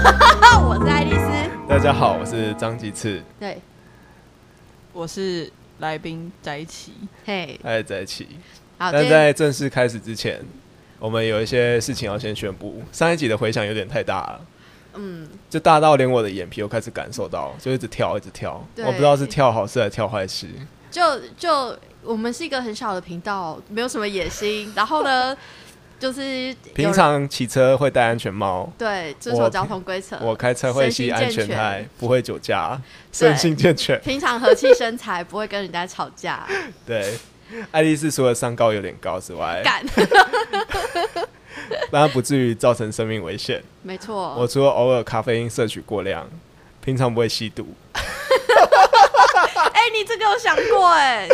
我是爱丽丝。大家好，我是张吉次，对，我是来宾在一起，嘿，大家在一起。好，但在正式开始之前，我们有一些事情要先宣布。上一集的回响有点太大了，嗯，就大到连我的眼皮都开始感受到，就一直跳，一直跳。我不知道是跳好事还是跳坏事。就就我们是一个很小的频道，没有什么野心。然后呢，就是平常骑车会戴安全帽，对遵守交通规则，我开车会系安全带，不会酒驾，身心健全。平常和气生财，不会跟人家吵架。对，爱丽丝除了三高有点高之外，敢，让她不至于造成生命危险。没错。我除了偶尔咖啡因摄取过量，平常不会吸毒。哎、你这个有想过哎、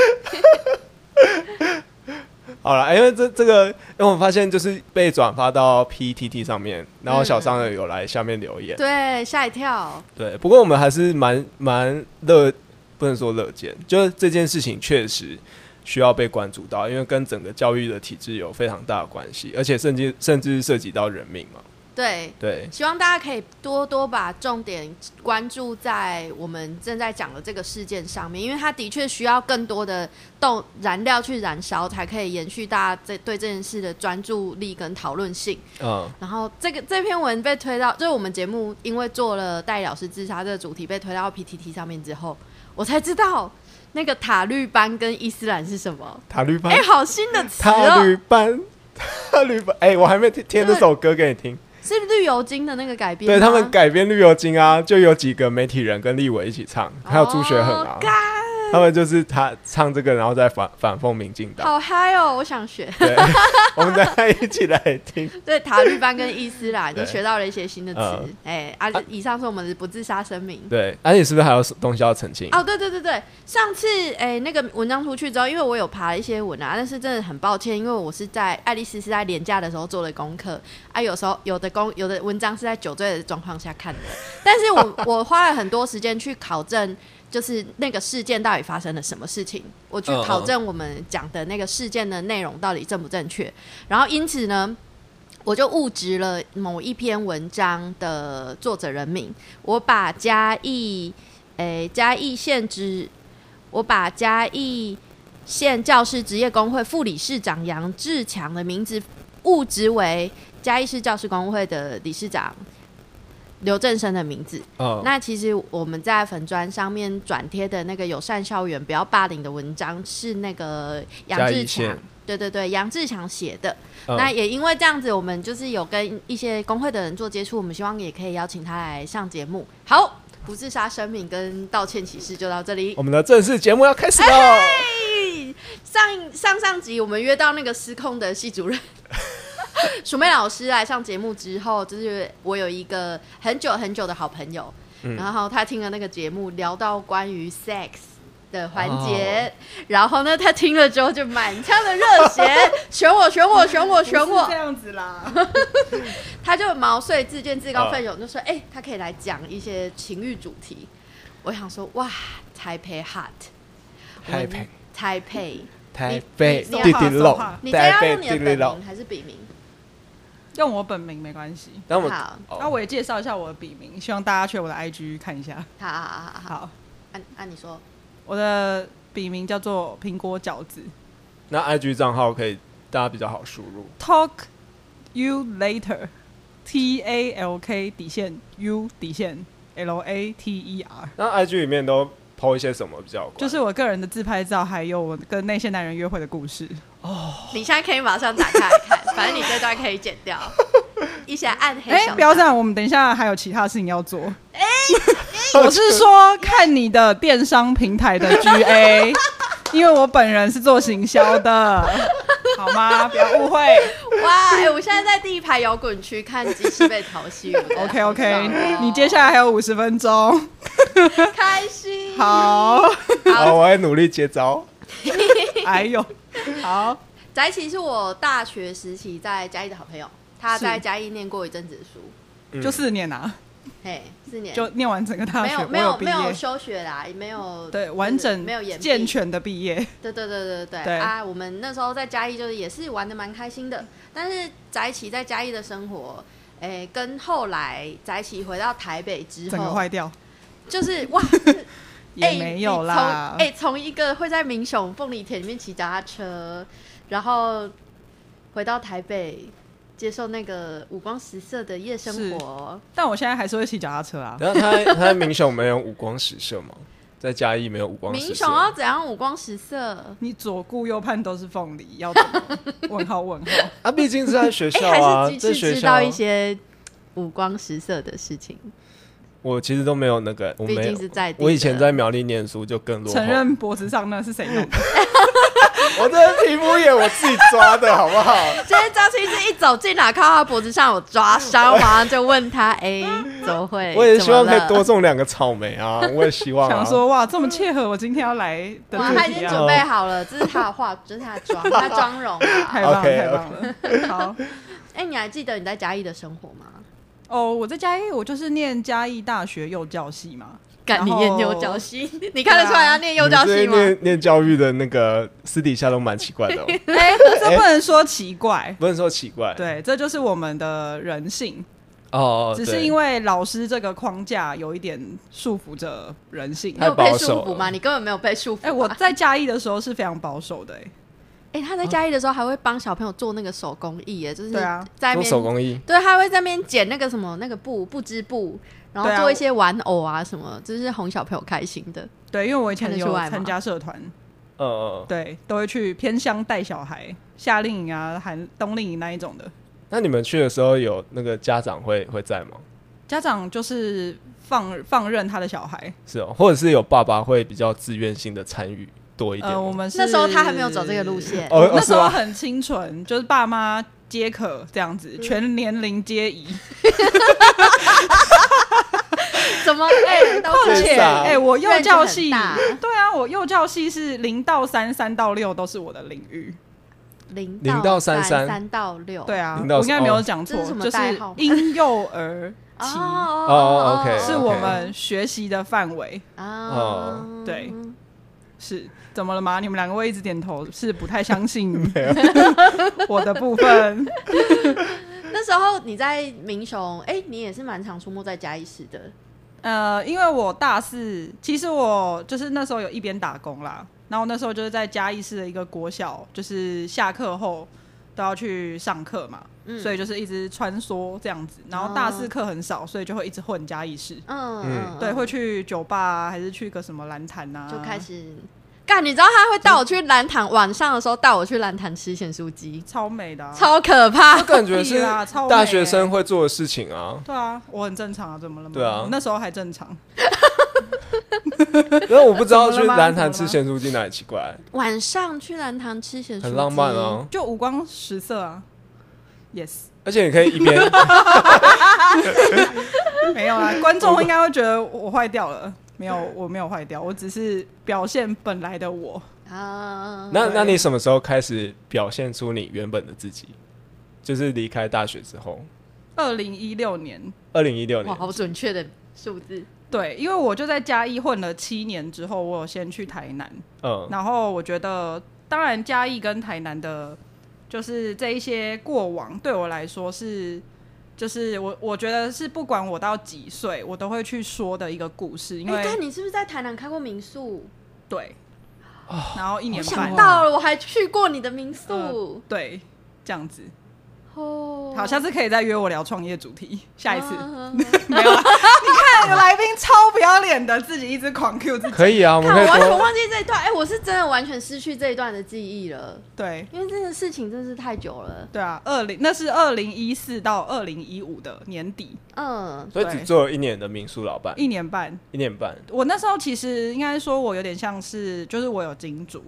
好了，因为这这个，因为我发现就是被转发到 PTT 上面，然后小商人有来下面留言。对，吓一跳。对，不过我们还是蛮蛮乐，不能说乐见，就是这件事情确实需要被关注到，因为跟整个教育的体制有非常大的关系，而且甚至甚至涉及到人命嘛。对，对，希望大家可以多多把重点关注在我们正在讲的这个事件上面，因为它的确需要更多的动燃料去燃烧，才可以延续大家这对这件事的专注力跟讨论性。嗯，然后这个这篇文被推到，就是我们节目因为做了戴老师自杀这个主题被推到 PTT 上面之后，我才知道那个塔绿班跟伊斯兰是什么。塔绿班。哎、，好新的词塔哦，绿班，塔绿班，哎、我还没听听这首歌给你听。是绿油精的那个改编。对他们改编《绿油精》啊，就有几个媒体人跟立伟一起唱，还有朱学恒啊 他们就是他唱这个，然后再反反讽民进党。好嗨哦！我想学。对，我们大家一起来听。对塔利班跟伊斯兰，对就学到了一些新的词嗯。哎、啊，以上是我们的不自杀声明。对，而、且是不是还有东西要澄清？哦，对对对对，上次哎、那个文章出去之后，因为我有爬了一些文啊，但是真的很抱歉，因为我是在爱丽丝是在廉价的时候做的功课啊，有时候有的功有的文章是在酒醉的状况下看的，但是我 我花了很多时间去考证。就是那个事件到底发生了什么事情？我去考证我们讲的那个事件的内容到底正不正确，然后因此呢，我就误植了某一篇文章的作者人名，我把嘉义，诶、嘉义县职，我把嘉义县教师职业工会副理事长杨志强的名字误植为嘉义市教师工会的理事长刘振生的名字。哦，那其实我们在粉砖上面转贴的那个友善校园不要霸凌的文章，是那个杨志强，对对对，杨志强写的。嗯那也因为这样子，我们就是有跟一些工会的人做接触，我们希望也可以邀请他来上节目。好，不自杀声明跟道歉启事就到这里我。们的正式节目要开始喽！嘿上上上集我们约到那个失控的系主任 鼠妹老师来上节目之后，就是我有一个很久很久的好朋友，嗯。然后他听了那个节目，聊到关于 sex 的环节，然后呢，他听了之后就满腔的热血，选我，选我，选我，选我。这，样子啦。他就毛遂自荐、自告奋勇，就说：“哎、他可以来讲一些情欲主题。”我想说：“哇，台北 hot，台北，台北，台北，你弟弟肉，你这要台北用你的本弟弟肉。名还是笔名？用我本名没关系。然后我好，哦。那我也介绍一下我的笔名，希望大家去我的 IG 看一下。好好好好好，好，按按你说，我的笔名叫做苹果饺子。那 IG 账号可以大家比较好输入。，Talk you later，T A L K 底线 U 底线。L A T E R，那 IG 里面都 PO 一些什么比较？就是我个人的自拍照，还有我跟那些男人约会的故事。哦你现在可以马上打开来看，反正你这段可以剪掉。一些暗黑哎、小，不要这样，我们等一下还有其他事情要做。哎、我是说看你的电商平台的 GA，因为我本人是做行销的，好吗？不要误会。哇！哎、我现在在第一排摇滚区看机器被淘戏。OK 好 OK，你接下来还有五十分钟。开心。好，好，我会努力接招。哎呦，好，翟琪是我大学时期在嘉义的好朋友，他在嘉义念过一阵子的书，嗯就四年啊，嘿，四年。就念完整个大学，没有没我毕有没有业，休学啦，也没有对，完整没有延毕。健全的毕业。对对对对对。对。啊！我们那时候在嘉义就是也是玩的蛮开心的，但是翟琪在嘉义的生活，哎、跟后来在一起回到台北之整个后，坏掉。就是哇，也没有啦。哎、从一个会在民雄凤梨田里面骑脚踏车，然后回到台北接受那个五光十色的夜生活，但我现在还是会骑脚踏车啊。然后他他在民雄没有五光十色吗？在嘉义没有五光十色。明雄要怎样五光十色？你左顾右盼都是凤梨，要怎么？问号问号。啊，毕竟是在学哎、校啊，还是在学校是知道一些五光十色的事情，我其实都没有那个，我毕没有。竟是在我以前在苗栗念书就更落后。承认脖子上那是谁弄的？我这皮肤也我自己抓的好不好？今天张青是一走进来，看到他脖子上有抓伤，马上就问他：“哎、怎么会？”我也希望可以多种两个草莓啊！我也希望、啊。想说哇，这么切合我今天要来的他已经准！备好了，这是他的画，这是他的妆，他妆容啊。太棒了 OK，太棒了。好哎、你还记得你在嘉义的生活吗？哦，我在嘉义，我就是念嘉义大学幼教系嘛。干你念幼教系，你看得出来他念幼教系吗？念念教育的那个私底下都蛮奇怪的哦，哎，这不能说奇怪，不能说奇怪。对，这就是我们的人性，哦，只是因为老师这个框架有一点束缚着人性。你。有被束太保守缚吗？你根本没有被束缚吧。哎，我在嘉义的时候是非常保守的，哎，哎、他在嘉义的时候还会帮小朋友做那个手工艺，耶，就是对啊。在那边手工艺，对，他会在那边剪那个什么那个布布织布，然后做一些玩偶啊什么，就是哄小朋友开心的。对，因为我以前有参加社团，嗯嗯。对，都会去偏乡带小孩，夏令营啊、寒冬令营那一种的。那你们去的时候有那个家长会会在吗？家长就是放放任他的小孩，是哦，或者是有爸爸会比较自愿性的参与多一点？呃，我们是那时候他还没有走这个路线，哦那时候很清纯，就是爸妈皆可这样子，全年龄皆宜。怎么？哎、况且，哎、我幼教系，对啊，我幼教系是零到三，三到六都是我的领域。零零到三三三到六，对啊，我应该没有讲错，就是婴幼儿期 哦哦，OK，是我们学习的范围。啊。哦，对。是怎么了吗？你们两个会一直点头，是不太相信 我的部分。那时候你在民雄，哎、你也是蛮常出没在嘉义市的，呃，因为我大四，其实我就是那时候有一边打工啦，然后那时候就是在嘉义市的一个国小，就是下课后都要去上课嘛，嗯。所以就是一直穿梭这样子。然后大四课很少，所以就会一直混嘉义市，对，会去酒吧、啊、还是去个什么蓝潭啊，就开始干。你知道他会带我去蓝潭，晚上的时候带我去蓝潭吃咸酥鸡，超美的、啊，超可怕我。感觉是大学生会做的事情啊。对啊，我很正常啊，怎么了吗？对啊我那时候还正常。因为我不知道去蓝潭吃咸酥鸡哪里奇怪，晚上去蓝潭吃咸酥鸡，很浪漫啊。就五光十色啊，yes，而且你可以一边 没有啊，观众应该会觉得我坏掉了，没有，我没有坏掉，我只是表现本来的我。啊。那那你什么时候开始表现出你原本的自己？就是离开大学之后，二零一六年，二零一六年哇，好准确的数字。对，因为我就在嘉义混了七年之后，我有先去台南，嗯，然后我觉得，当然嘉义跟台南的，就是这一些过往对我来说是。就是我，我觉得是不管我到几岁，我都会去说的一个故事，因哎，为、看你是不是在台南开过民宿？对，然后一年我半想到了，我还去过你的民宿。对这样子，哦，好，下次可以再约我聊创业主题，下一次、啊 没有啊？你看来宾超不要脸的，自己一直狂 Q 自己，可以啊，我们看，我可以多完全忘记这一段。哎，我是真的完全失去这一段的记忆了，对因为这个事情真是太久了。对啊，二零那是二零一四到二零一五的年底，嗯，所以只做了一年的民宿老板，一年半。一年半。我那时候其实应该说，我有点像是，就是我有金主，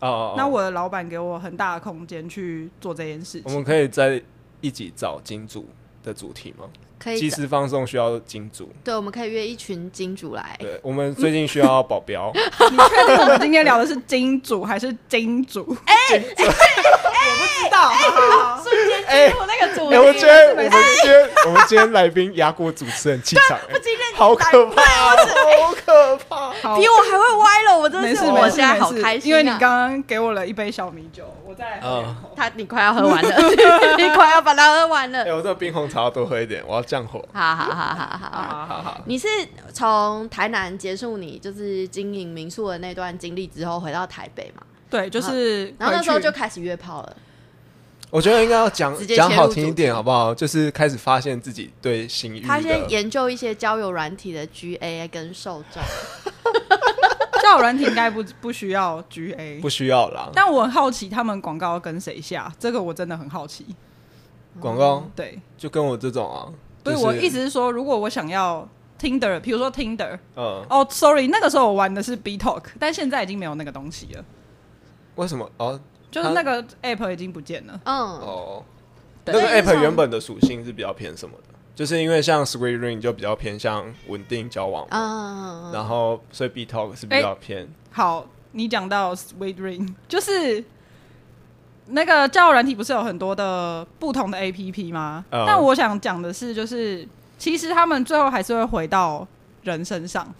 哦哦，哦那我的老板给我很大的空间去做这件事情。我们可以在一起找金主的主题吗？可以的。即时放送需要金主，对，我们可以约一群金主来。对我们最近需要保镖，你确定我们今天聊的是金主还是金主？哎、我不知道。好好好瞬间哎进入那个主哎、我觉得我们今天我们今天来宾压过主持人气场、哎不今天好可怕，好可怕！比我还会歪了，我真的是，没事没事我现在没事好开心啊，因为你刚刚给我了一杯小米酒，我再来喝两口。他你快要喝完了，你快要把它喝完了哎、。我这冰红茶要多喝一点，我要降火。好好好好好好。好好好，你是从台南结束你就是经营民宿的那段经历之后回到台北嘛？对，就是然后那时候就开始约炮了。我觉得应该要讲直接讲好听一点，好不好？就是开始发现自己对性欲他先，研究一些交友软体的 GA 跟受众，交友软体应该不不需要 GA，不需要啦。但我很好奇他们广告跟谁下，这个我真的很好奇。广告对，就跟我这种啊，所以就是我意思是说，如果我想要 Tinder，比如说 Tinder，嗯，哦，sorry，那个时候我玩的是 B Talk，但现在已经没有那个东西了，为什么？哦就是那个 App 已经不见了。嗯，哦，对。那个 app 原本的属性是比较偏什么的？就是因为像 Sweet Ring 就比较偏向稳定交往嘛，嗯，然后所以 B Talk 是比较偏。好，你讲到 Sweet Ring，就是那个交友软体不是有很多的不同的 APP 吗？嗯。但我想讲的是，就是其实他们最后还是会回到人身上，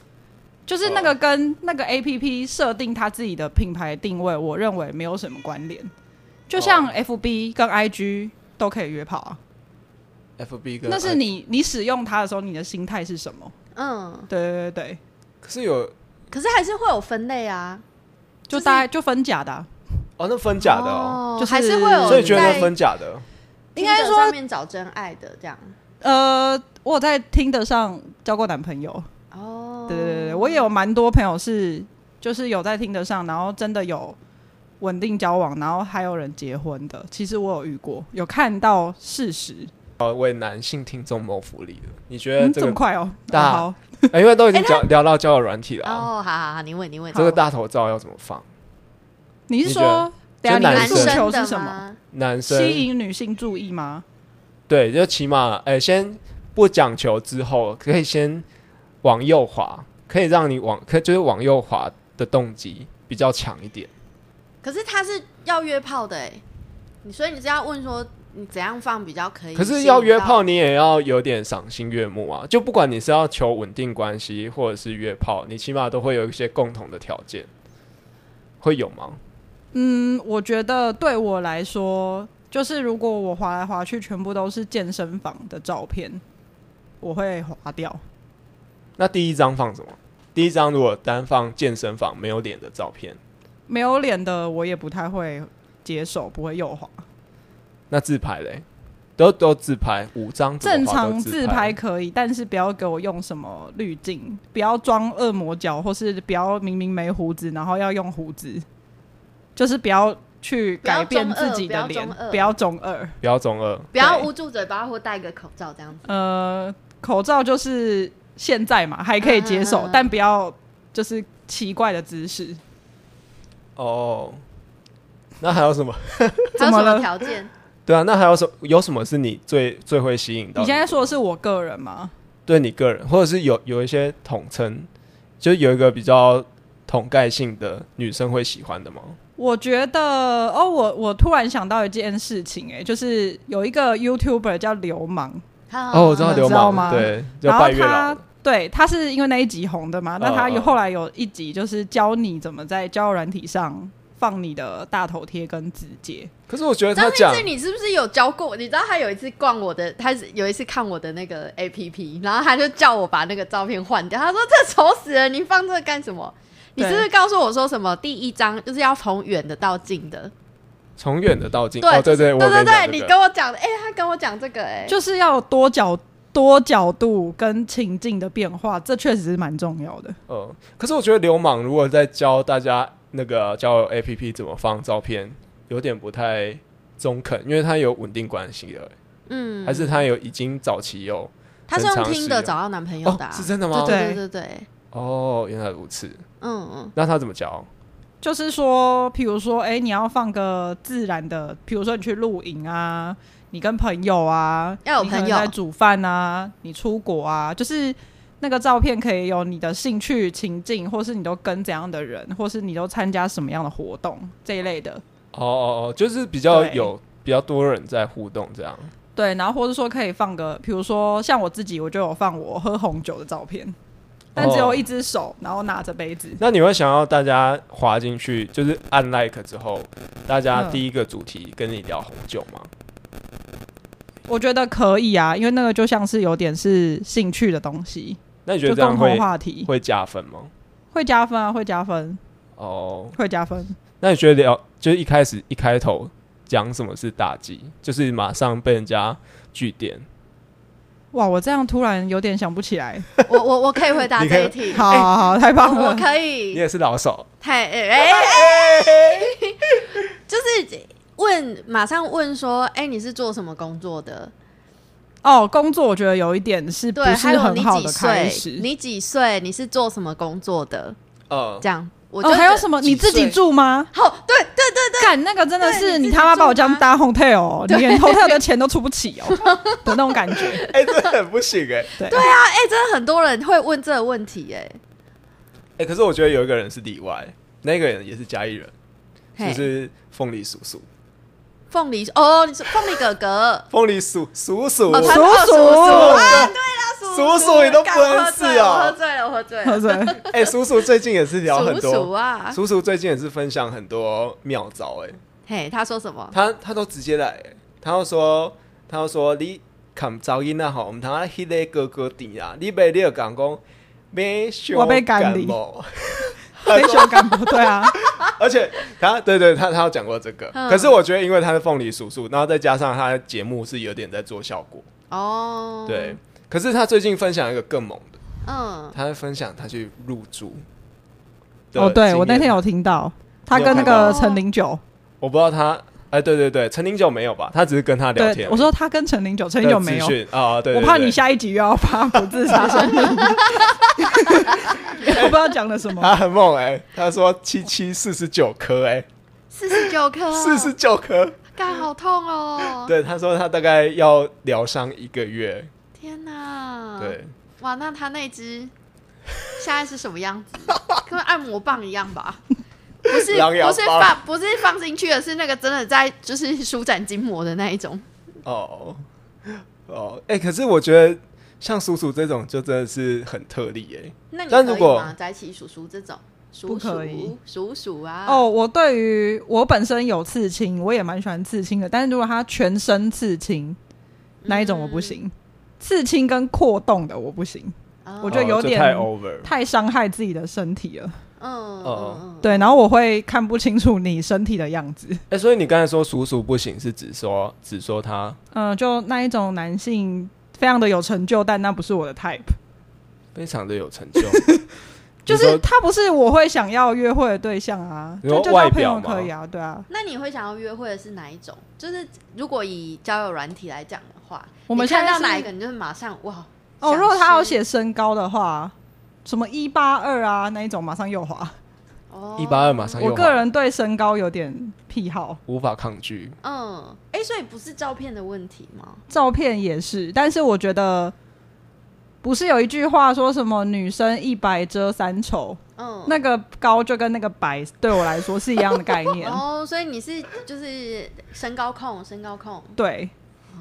就是那个跟那个 APP 设定它自己的品牌定位，我认为没有什么关联。就像哦。FB 跟 IG 都可以约炮啊，FB 跟那是你你使用它的时候，你的心态是什么？嗯，对对对。对，可是有可是还是会有分类啊，就大概就分假的啊、哦，那分假的哦，就是还是会有所以觉得分假的？应该说上面找真爱的这样。呃，我有在听得上交过男朋友，哦，对对，我也有蛮多朋友是就是有在听得上，然后真的有稳定交往，然后还有人结婚的。其实我有遇过，有看到事实。哦，为男性听众谋福利了。你觉得嗯，这么？快哦？大好，哎 因为都已经聊聊到交友软体了啊，哦，好好好，你问你问，这个大头照要怎么放？你是说，你的诉生求是什么？么？男生吸引女性注意吗？对，就起码哎、先不讲求之后，可以先往右滑，可以让你往可就是往右滑的动机比较强一点。可是他是要约炮的哎，你所以你是要问说你怎样放比较可以？可是要约炮，，你也要有点赏心悦目啊！就不管你是要求稳定关系，或者是约炮，你起码都会有一些共同的条件，会有吗？嗯，我觉得对我来说，就是如果我滑来滑去全部都是健身房的照片，我会划掉。那第一张放什么？第一张如果单放健身房没有脸的照片，没有脸的我也不太会接受，不会右滑。那自拍嘞？都都自拍，五张正常自拍可以，但是不要给我用什么滤镜，不要装恶魔角，或是不要明明没胡子，然后要用胡子，就是不要去改变自己的脸，不不要中二。不要中二。不要捂住嘴巴或戴个口罩这样子。呃，口罩就是现在嘛，还可以接受，嗯嗯嗯嗯但不要就是奇怪的姿势。哦，那还有什么？还有什么条件？对啊，那还有什有什么是你最最会吸引到你现在说的是我个人吗？对你个人，或者是有有一些统称，就是有一个比较统盖性的女生会喜欢的吗？我觉得哦，我我突然想到一件事情、哎，就是有一个 YouTuber 叫流氓，哦，我知道流氓，吗对，就然后拜月老他。对他是因为那一集红的嘛，那他有后来有一集就是教你怎么在交友软体上放你的大头贴跟字节。可是我觉得他张讲你是不是有教过？你知道他有一次逛我的，他是有一次看我的那个 A P P，然后他就叫我把那个照片换掉。他说：“这丑死了，你放这干什么？”你是不是告诉我说什么？第一张就是要从远的到近的，从远的到近，对哦，对对，我对对对，你跟我讲的，哎、他跟我讲这个、哎，就是要多角多角度跟情境的变化，这确实是蛮重要的。嗯，可是我觉得流氓如果在教大家那个交友 A P P 怎么放照片，有点不太中肯，因为他有稳定关系了，嗯。还是他有已经早期有他是用听的找到男朋友的、啊。哦，是真的吗？对对。对对对，哦，原来如此。嗯嗯，那他怎么教？就是说，譬如说，哎、你要放个自然的，譬如说你去露营啊，你跟朋友啊，要有朋友在煮饭啊，你出国啊，就是那个照片可以有你的兴趣情境，或是你都跟怎样的人，或是你都参加什么样的活动这一类的。哦哦哦，就是比较有比较多人在互动这样。对，然后或者说可以放个，比如说像我自己，我就有放我喝红酒的照片，但只有一只手，然后拿着杯子。那你会想要大家滑进去，就是按 like 之后，大家嗯第一个主题跟你聊红酒吗？我觉得可以啊，因为那个就像是有点是兴趣的东西，那你觉得这样会同话题会加分吗？会加分啊，会加分，哦，会加分。那你觉得聊就是一开始一开头讲什么是大忌，就是马上被人家据点？哇，我这样突然有点想不起来。我我我可以回答你可以这一题，好好好，太棒了！我我可以，你也是老手，太哎哎哎，就是问，马上问说，哎、你是做什么工作的？哦，工作我觉得有一点是不对，是还有你很好的几岁开始？？你几岁？你是做什么工作的？呃，这样，我就哦，还有什么？你自己住吗？好，对对对对，干那个真的是你他妈把我这样搭 hotel，哦你连 hotel 的钱都出不起哦的那种感觉。哎、这很不行哎、对对啊，哎、真的很多人会问这个问题、哎，哎、可是我觉得有一个人是例外，那个人也是嘉义人，就是凤梨叔叔，凤梨哦，你是凤梨哥哥，凤梨叔叔叔，叔叔哦叔叔啊，对了，叔叔你都不认识哦我喝醉了，我喝醉了，喝我喝醉。了，哎、叔叔最近也是聊很多，叔啊，叔叔最近也是分享很多妙招哎、嘿，他说什么？他他都直接来、欸，他要说他要说你看噪音啊吼，我们他迄个哥哥弟啊，你别你又讲讲没我被感冒，非修干部对啊，而且他对对他他有讲过这个，嗯。可是我觉得因为他是凤梨叔叔，然后再加上他的节目是有点在做效果，哦，对。，可是他最近分享一个更猛的，嗯，他在分享他去入住的哦，对我那天有听到，他跟那个陈零九，我不知道他，哎，对对对，陈零九没有吧？他只是跟他聊天我说他跟陈零九，陈零九没有啊，对对我怕你下一集又要发不自杀声明，我不知道讲了什么。他很猛哎、他说七七四十九颗哎，四十九颗，四十，九颗。干好痛哦，对，他说他大概要疗伤一个月。天哪，，对，哇，那他那只现在是什么样子？跟按摩棒一样吧？不是，不是放，不是放进去的，是那个真的在就是舒展筋膜的那一种。哦哦，哎、可是我觉得像叔叔这种就真的是很特例哎、那你可以但如果吗？在一起叔叔这种，叔不可叔以叔叔啊，哦，我对于我本身有刺青，我也蛮喜欢刺青的。但是如果他全身刺青，那一种我不行。刺青跟扩洞的我不行，哦，我觉得有点。太伤害自己的身体了。嗯哦嗯嗯，对，然后我会看不清楚你身体的样子。哎、所以你刚才说叔叔不行，是指说只说他嗯、就那一种男性非常的有成就，但那不是我的 type。非常的有成就，就是他不是我会想要约会的对象啊，就就交朋外表吗友可以啊，对啊。那你会想要约会的是哪一种？就是如果以交友软体来讲的话，我们看现在是到哪一个，你就是马上哇。哦，如果他有吃写身高的话，什么一八二啊那一种，马上右滑。哦一八二马上又我个人对身高有点癖好，无法抗拒。嗯，哎、所以不是照片的问题吗？照片也是，但是我觉得不是有一句话说什么女生一白遮三丑，嗯，那个高就跟那个白对我来说是一样的概念。哦，所以你是就是身高控，身高控。对，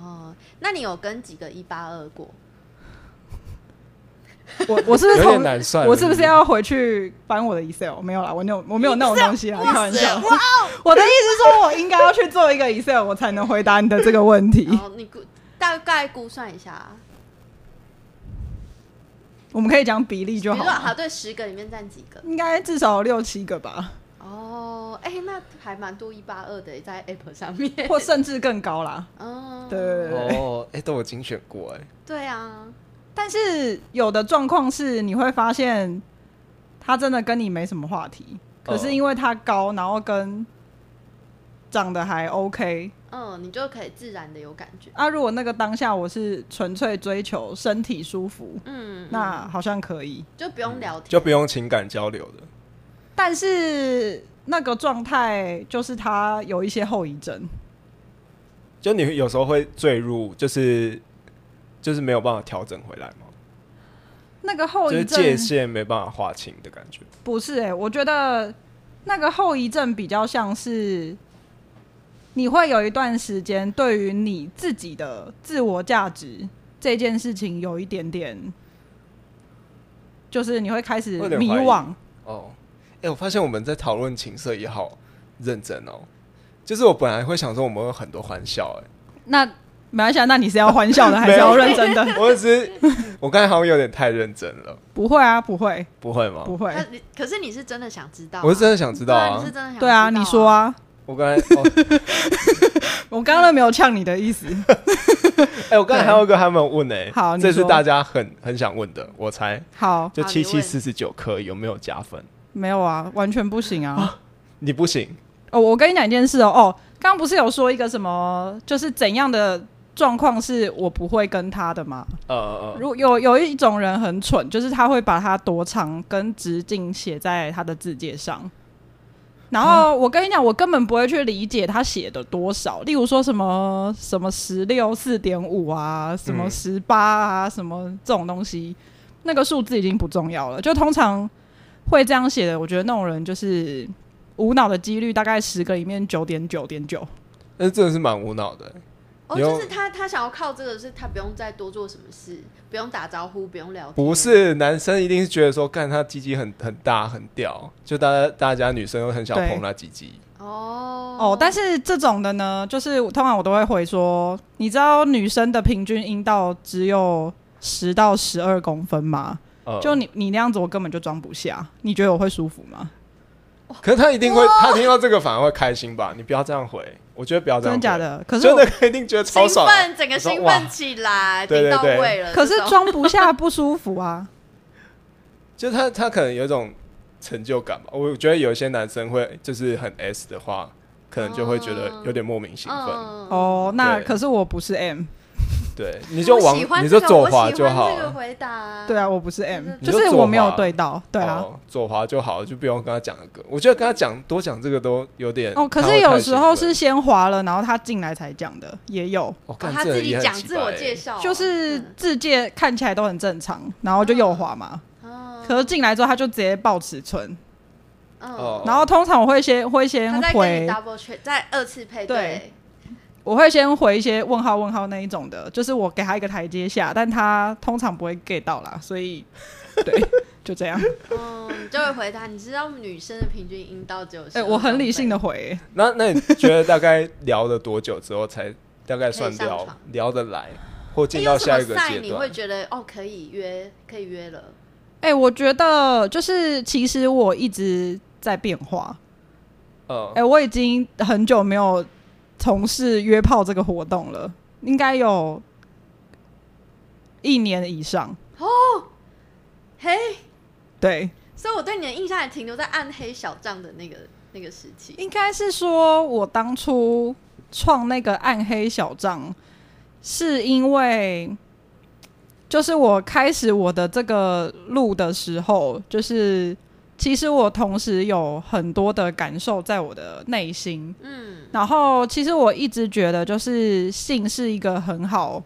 哦，那你有跟几个一八二过？我我是不是有点从难算，我是不是要回去翻我的 Excel？没有啦，我没有我没有那种东西啦，开玩笑。哦我的意思是说，我应该要去做一个 Excel，我才能回答你的这个问题。你估大概估算一下啊，我们可以讲比例就好了，比如说好，对，十个里面占几个？应该至少有六七个吧，哦，哎、那还蛮多一八二的，在 App 上面。或甚至更高啦。哦，对对对对。哦，哎、都有精选过哎、对啊，但是有的状况是，你会发现他真的跟你没什么话题，可是因为他高，然后跟长得还 OK 嗯，你就可以自然的有感觉。啊。如果那个当下我是纯粹追求身体舒服，嗯，那好像可以。就不用聊天，就不用情感交流的。但是那个状态就是他有一些后遗症，就你有时候会坠入，就是就是没有办法调整回来吗，那个后遗就是界限没办法划清的感觉。不是哎、我觉得那个后遗症比较像是你会有一段时间对于你自己的自我价值这件事情有一点点，就是你会开始迷惘。哦，哎、我发现我们在讨论情色也好认真哦。就是我本来会想说我们有很多欢笑，哎，那没关系啊，那你是要欢笑的 还是要认真的？我只是我刚才好像有点太认真了，不会啊，不会，不会吗？不会。可你可是你是真的想知道啊？我是真的想知道对啊，啊你是。真的想对啊，你说，啊，我刚才，哦 我刚刚都没有呛你的意思。哎、我刚才还有一个他们问呢、好你这是大家很很想问的，我猜好，就七七四十九颗有没有加分？没有啊，完全不行啊。你不行，哦，我跟你讲一件事哦，哦，刚刚不是有说一个什么，就是怎样的状况是我不会跟他的吗？呃呃如有有一种人很蠢，就是他会把他多长跟直径写在他的字界上。然后我跟你讲，我根本不会去理解他写的多少，例如说什么什么十六四点五啊，什么嗯十八啊，什么这种东西，那个数字已经不重要了。就通常会这样写的，我觉得那种人就是无脑的几率大概十个里面九点九点九。但是真的是蛮无脑的、哦，就是他他想要靠这个，是他不用再多做什么事，不用打招呼，不用聊天，不是男生一定是觉得说，干他鸡鸡很很大很屌，就大家大家女生都很想碰他鸡鸡。哦哦，但是这种的呢，就是通常我都会回说，你知道女生的平均阴道只有十到十二公分吗？呃，就你你那样子，我根本就装不下。你觉得我会舒服吗？可是他一定会，他听到这个反而会开心吧？你不要这样回，我觉得不要这样。真的假？的？可是我真的一定觉得超兴爽。奋，整个兴奋起来，对对对位了。可是装不下不舒服啊。就他他可能有一种成就感吧。我觉得有一些男生会就是很 S 的话，可能就会觉得有点莫名兴奋。嗯，哦，那可是我不是 M，对，你就往我喜欢你这个我就左滑就好这个。回答，对啊，我不是 M，就是我没有滑对到。对啊。哦，左滑就好了，就不用跟他讲那个。我觉得跟他讲多讲这个都有点哦，可是有时候是先滑了，然后他进来才讲的，也有。哦，他自己讲自我介绍，就是嗯字界看起来都很正常，然后就右滑嘛。哦可是进来之后他就直接报尺寸，哦嗯，然后通常我会先会先回，double check，再二次配对，我会先回一些问号问号那一种的，就是我给他一个台阶下，但他通常不会 get 到啦，所以对，就这样。嗯，你就会回答，你知道女生的平均阴道只有 哎、我很理性的，的回、那那你觉得大概聊了多久之后才大概算聊聊得来，或哎进到下一个有什么阶 sign 你会段？觉得哦可以约，可以约了，哎、我觉得就是其实我一直在变化，呃哎、，我已经很久没有从事约炮这个活动了，应该有一年以上。哦嘿，对，所以我对你的印象还停留在暗黑小账的那个那个时期，应该是说我当初创那个暗黑小账，是因为就是我开始我的这个路的时候，就是其实我同时有很多的感受在我的内心，嗯，然后其实我一直觉得，就是性是一个很好，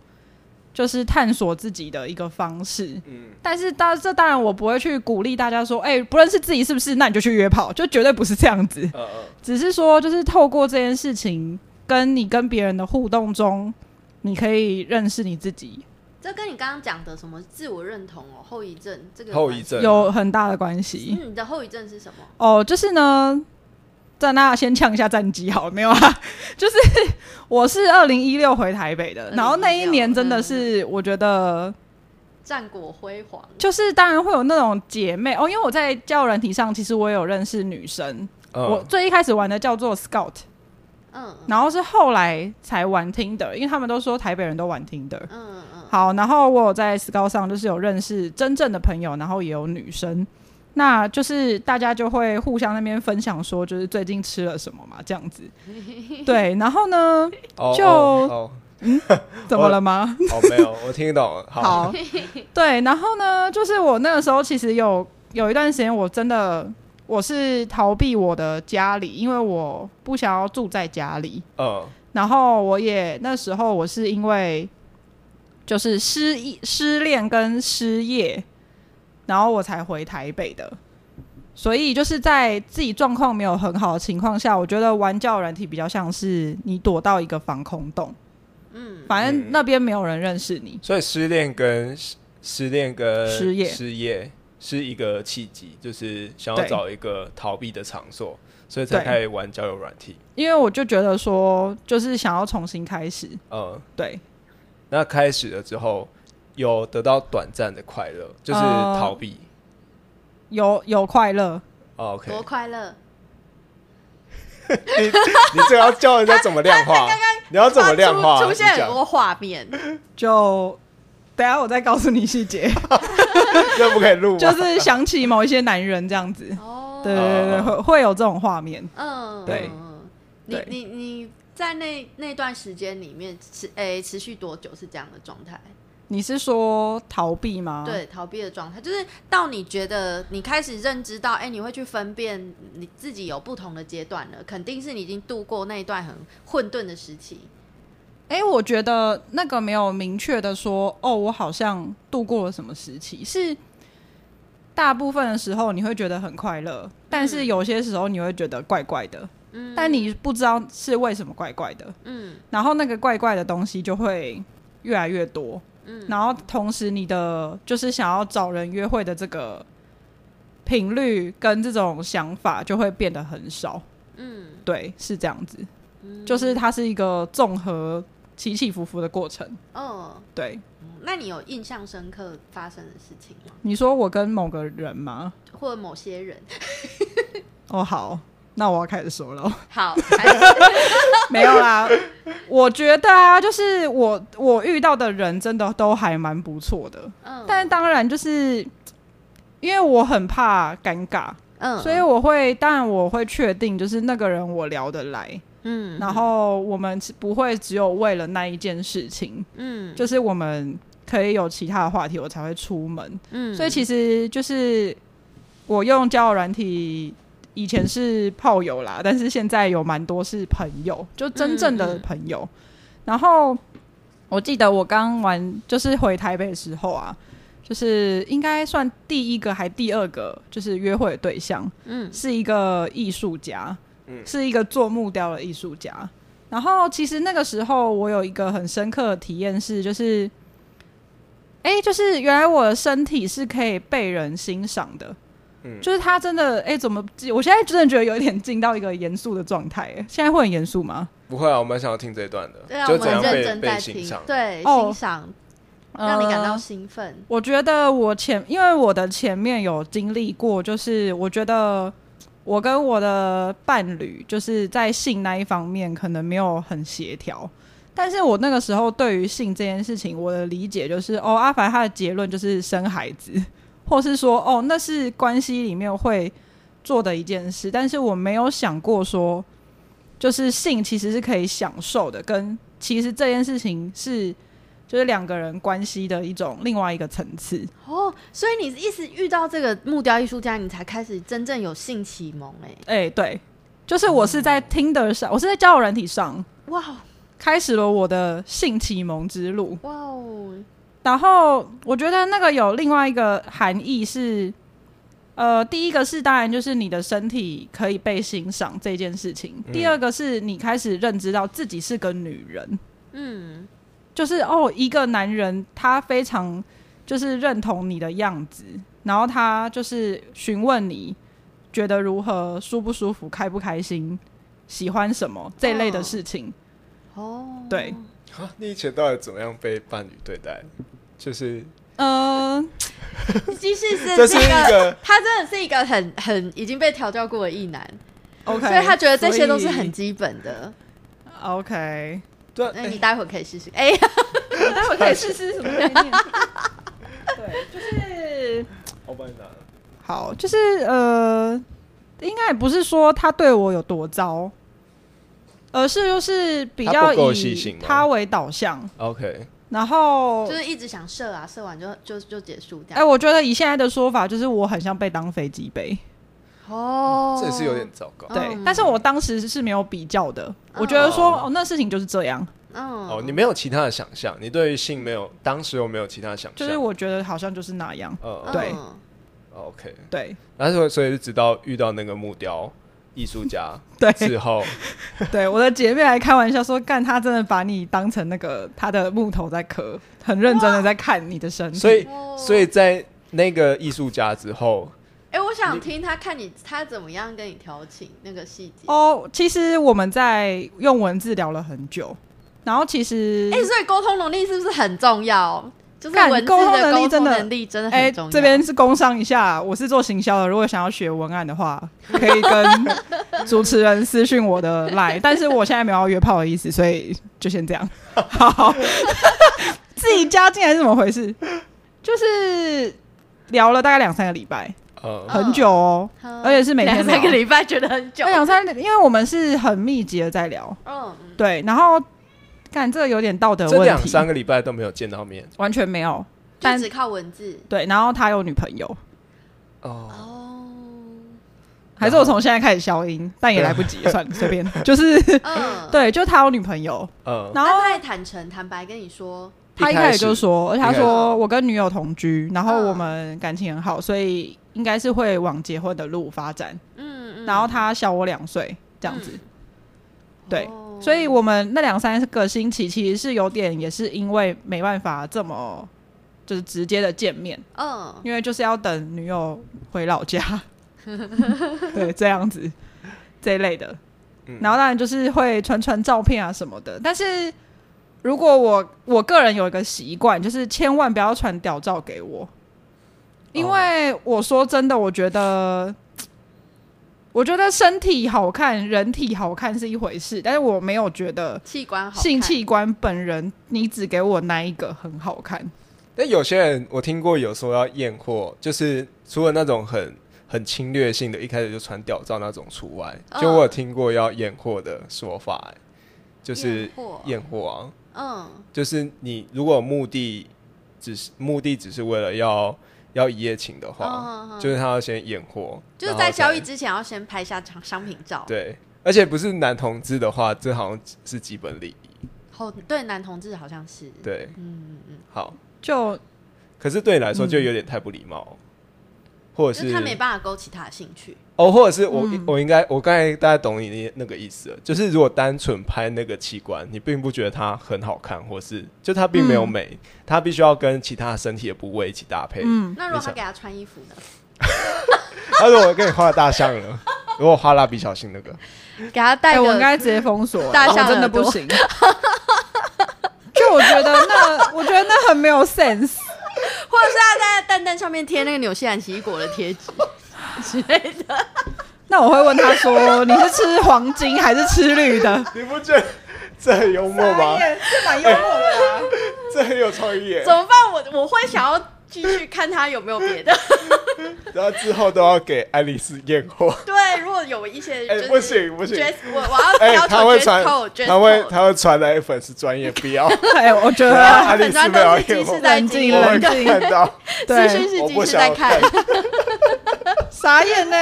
就是探索自己的一个方式。嗯但是当这当然我不会去鼓励大家说，哎、不认识自己是不是？那你就去约炮，就绝对不是这样子。呃呃，只是说，就是透过这件事情，跟你跟别人的互动中，你可以认识你自己，这跟你刚刚讲的什么自我认同哦，后遗症这个后遗症有很大的关系。嗯，你的后遗症是什么？哦，就是呢，在那先呛一下战绩好了，没有啊？就是我是二零一六回台北的，然后那一年真的是我觉得，战果辉煌，就是当然会有那种姐妹哦，因为我在交友软体上，其实我也有认识女生，我嗯最一开始玩的叫做 Scout，嗯然后是后来才玩 Tinder，因为他们都说台北人都玩 Tinder。嗯嗯，好，然后我有在 Scout 上就是有认识真正的朋友，然后也有女生，那就是大家就会互相那边分享说，就是最近吃了什么嘛，这样子。对，然后呢，哦就嗯 怎么了吗？哦哦没有，我听懂了。好，好，对，然后呢，就是我那个时候其实有有一段时间，我真的我是逃避我的家里，因为我不想要住在家里。嗯然后我也那时候我是因为就是失忆、失恋跟失业，然后我才回台北的。所以就是在自己状况没有很好的情况下，我觉得玩交友软体比较像是你躲到一个防空洞，嗯，反正那边没有人认识你。所以失恋跟失失恋跟失业失业是一个契机，就是想要找一个逃避的场所，所以才开始玩交友软体。因为我就觉得说，就是想要重新开始，嗯，对，那开始了之后，有得到短暂的快乐，就是呃逃避。有有快乐，哦 OK，多快乐！你你这要教人家怎么量化？你要怎么量化？出出现很多画面，就等下我再告诉你细节，这不可以录？就是想起某一些男人这样子，哦，对对对对，会会有这种画面。嗯，对嗯，你你你在那那段时间里面持诶、持续多久是这样的状态？你是说逃避吗？，对，逃避的状态，就是到你觉得你开始认知到，哎、你会去分辨你自己有不同的阶段了，肯定是你已经度过那一段很混沌的时期。哎、我觉得那个没有明确的说，哦，我好像度过了什么时期，是大部分的时候你会觉得很快乐，但是有些时候你会觉得怪怪的，嗯，但你不知道是为什么怪怪的，嗯。然后那个怪怪的东西就会越来越多，嗯。然后同时你的就是想要找人约会的这个频率跟这种想法就会变得很少，嗯，对，是这样子，就是它是一个综合起起伏伏的过程，哦，对。那你有印象深刻发生的事情吗？你说我跟某个人吗？或者某些人？哦，好，那我要开始说了。好，没有啦，我觉得啊，就是我我遇到的人真的都还蛮不错的，嗯，但当然就是因为我很怕尴尬，嗯，所以我会当然我会确定就是那个人我聊得来，嗯，然后我们不会只有为了那一件事情，嗯，就是我们可以有其他的话题，我才会出门。嗯，所以其实就是我用交友软体，以前是炮友啦，但是现在有蛮多是朋友，就真正的朋友。然后我记得我刚玩就是回台北的时候啊，就是应该算第一个还第二个就是约会的对象，嗯是一个艺术家，嗯是一个做木雕的艺术家。然后其实那个时候我有一个很深刻的体验是，就是，哎、就是原来我的身体是可以被人欣赏的。嗯就是他真的，哎、怎么？我现在真的觉得有一点进到一个严肃的状态。哎，现在会很严肃吗？不会啊，我蛮想要听这一段的，对啊，就我们认怎样被真在听被欣赏，。对，哦欣赏，让你感到呃兴奋。我觉得我前，因为我的前面有经历过，就是我觉得我跟我的伴侣就是在性那一方面可能没有很协调，但是我那个时候对于性这件事情，我的理解就是，哦，阿凡他的结论就是生孩子，或是说，哦，那是关系里面会做的一件事，但是我没有想过说，就是性其实是可以享受的，跟其实这件事情是。就是两个人关系的一种另外一个层次。哦，所以你一直遇到这个木雕艺术家，你才开始真正有性启蒙哎、哎、对，就是我是在 Tinder 上，我是在交友软体上哇开始了我的性启蒙之路。哇哦，然后我觉得那个有另外一个含义是，呃，第一个是当然就是你的身体可以被欣赏这件事情，嗯。第二个是你开始认知到自己是个女人，嗯。就是哦，一个男人他非常就是认同你的样子，然后他就是询问你觉得如何，舒不舒服，开不开心，喜欢什么这类的事情。哦，对，啊你以前到底怎么样被伴侣对待？就是呃，其实是 这是一个，他真的是一个很很已经被调教过的异男 OK，所以他觉得这些都是很基本的。OK。对啊，那你待会可以试试。哎、我 待会可以试试什么概念？对，就是我帮你拿。好，就是呃，应该也不是说他对我有多糟，而是就是比较以他为导向，OK，然后就是一直想射啊，射完就就就结束掉哎、样。我觉得以现在的说法，就是我很像被当飞机杯。哦，这也是有点糟糕。对，嗯。但是我当时是没有比较的，我觉得说哦哦，那事情就是这样，嗯。哦，你没有其他的想象，你对于性没有，当时有没有其他的想象？就是我觉得好像就是那样。呃，对。嗯。OK，对。然后所以是直到遇到那个木雕艺术家 对之后，对，我的姐妹还开玩笑说，干他真的把你当成那个他的木头在刻，很认真的在看你的身体。所以哦所以在那个艺术家之后，哎、我想听他看你他怎么样跟你调情那个细节。哦，其实我们在用文字聊了很久，然后其实哎、所以沟通能力是不是很重要？就是沟通能力真的通能力真的哎、很重要。这边是工商一下，我是做行销的，如果想要学文案的话，可以跟 主持人私讯我的 line，但是我现在没有要约炮的意思，所以就先这样。好，自己加进来是怎么回事？就是聊了大概两三个礼拜，呃，很久哦，嗯而且是每天两三个礼拜，觉得很久。两三，因为我们是很密集的在聊，嗯，对，然后干这个有点道德这两问题，三个礼拜都没有见到面。完全没有。但就只靠文字。对，然后他有女朋友，哦，哦，还是我从现在开始消音，但也来不及，算了，随便。就是嗯。对，就他有女朋友，嗯，然后他也坦诚坦白跟你说，他一开始就说，而且他一开说我跟女友同居，然后嗯。我们感情很好，所以应该是会往结婚的路发展。嗯嗯，然后他小我两岁，这样子。对。哦所以我们那两三个星期其实是有点，也是因为没办法这么就是直接的见面，嗯因为就是要等女友回老家，对，这样子这一类的。嗯然后当然就是会传传照片啊什么的，但是如果我我个人有一个习惯，就是千万不要传屌照给我，因为我说真的，我觉得。我觉得身体好看、人体好看是一回事，但是我没有觉得器官好看。性器官本人，你只给我那一个很好看。但有些人我听过有说要验货，就是除了那种很很侵略性的，一开始就传屌照那种除外，嗯。就我有听过要验货的说法、欸就是验货。验货啊，嗯。就是你如果目的只是目的只是为了要要一夜情的话，就是他要先验货，就是在交易之前要先拍下商商品照。，对，而且不是男同志的话，这好像是基本礼仪。好对男同志好像是，对，嗯嗯，好，就可是对你来说嗯就有点太不礼貌，或者就是是他没办法勾起他的兴趣。哦，或者是我、嗯我应该我刚才大家懂你那那个意思了，就是如果单纯拍那个器官，你并不觉得它很好看，或是就它并没有嗯美，它必须要跟其他身体的部位一起搭配。嗯，那如果他给他穿衣服呢？他说我给你画大象了，如果画蜡笔小新那个，给他戴哎、个，我应该直接封锁，大象真的不行。就我觉得那，我觉得那很没有 sense。或者是他在蛋蛋上面贴那个纽西兰奇异果的贴纸之类的。那我会问他说：“你是吃黄金还是吃绿的你不觉得这很幽？”默吗？这蛮幽默的啊。这很有创意耶怎！么办？我我会想要继续看他有没有别的。然后之后都要给爱丽丝验货。对，如果有一些就是哎不行不行 dress- 我我要哎、他会传他会他会传来粉丝专业，不要。哎，我觉得 爱丽丝没有验货在冷经静我会冷静看到，资对讯是我不鸡翅想要在看。傻眼呢。